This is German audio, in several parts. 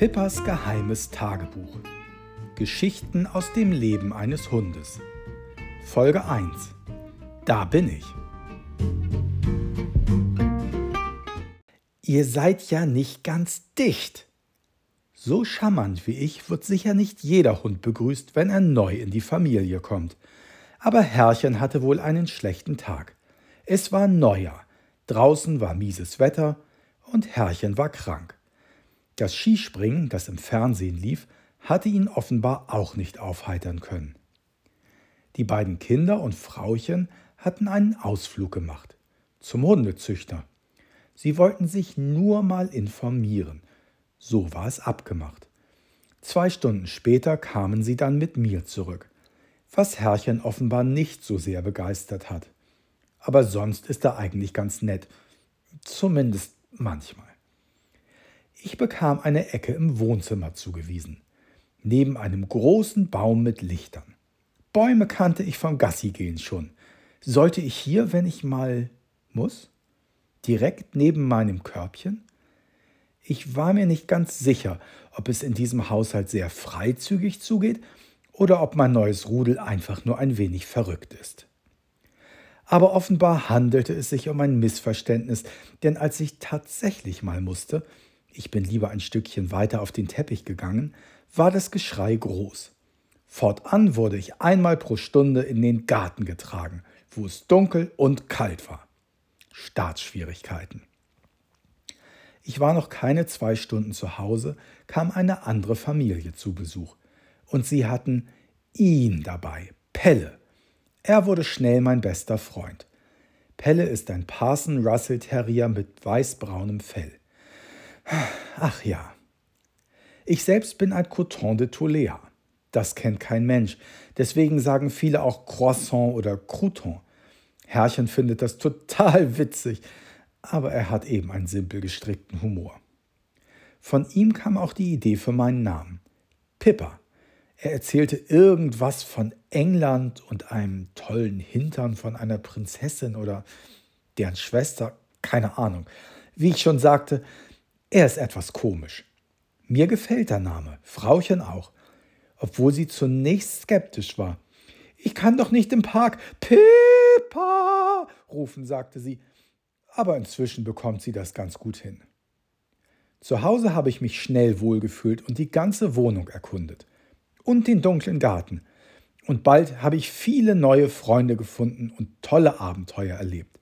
Pippas geheimes Tagebuch. Geschichten aus dem Leben eines Hundes. Folge 1. Da bin ich. Ihr seid ja nicht ganz dicht. So charmant wie ich wird sicher nicht jeder Hund begrüßt, wenn er neu in die Familie kommt. Aber Herrchen hatte wohl einen schlechten Tag. Es war Neujahr, draußen war mieses Wetter und Herrchen war krank. Das Skispringen, das im Fernsehen lief, hatte ihn offenbar auch nicht aufheitern können. Die beiden Kinder und Frauchen hatten einen Ausflug gemacht zum Hundezüchter. Sie wollten sich nur mal informieren. So war es abgemacht. Zwei Stunden später kamen sie dann mit mir zurück, was Herrchen offenbar nicht so sehr begeistert hat. Aber sonst ist er eigentlich ganz nett, zumindest manchmal. Ich bekam eine Ecke im Wohnzimmer zugewiesen, neben einem großen Baum mit Lichtern. Bäume kannte ich vom Gassigehen schon. Sollte ich hier, wenn ich mal muss? Direkt neben meinem Körbchen? Ich war mir nicht ganz sicher, ob es in diesem Haushalt sehr freizügig zugeht oder ob mein neues Rudel einfach nur ein wenig verrückt ist. Aber offenbar handelte es sich um ein Missverständnis, denn als ich tatsächlich mal musste, ich bin lieber ein Stückchen weiter auf den Teppich gegangen, war das Geschrei groß. Fortan wurde ich einmal pro Stunde in den Garten getragen, wo es dunkel und kalt war. Startschwierigkeiten. Ich war noch keine zwei Stunden zu Hause, kam eine andere Familie zu Besuch. Und sie hatten ihn dabei, Pelle. Er wurde schnell mein bester Freund. Pelle ist ein Parson Russell Terrier mit weißbraunem Fell. Ach ja. Ich selbst bin ein Coton de Tolea. Das kennt kein Mensch. Deswegen sagen viele auch Croissant oder Crouton. Herrchen findet das total witzig, aber er hat eben einen simpel gestrickten Humor. Von ihm kam auch die Idee für meinen Namen. Pippa. Er erzählte irgendwas von England und einem tollen Hintern von einer Prinzessin oder deren Schwester, keine Ahnung. Wie ich schon sagte, er ist etwas komisch. Mir gefällt der Name, Frauchen auch, obwohl sie zunächst skeptisch war. Ich kann doch nicht im Park Pippa rufen, sagte sie, aber inzwischen bekommt sie das ganz gut hin. Zu Hause habe ich mich schnell wohlgefühlt und die ganze Wohnung erkundet. Und den dunklen Garten. Und bald habe ich viele neue Freunde gefunden und tolle Abenteuer erlebt.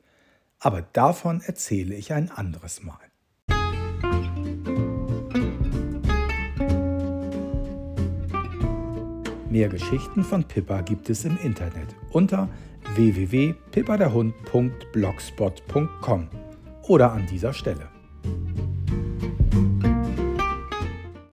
Aber davon erzähle ich ein anderes Mal. Mehr Geschichten von Pippa gibt es im Internet unter www.pippaderhund.blogspot.com oder an dieser Stelle.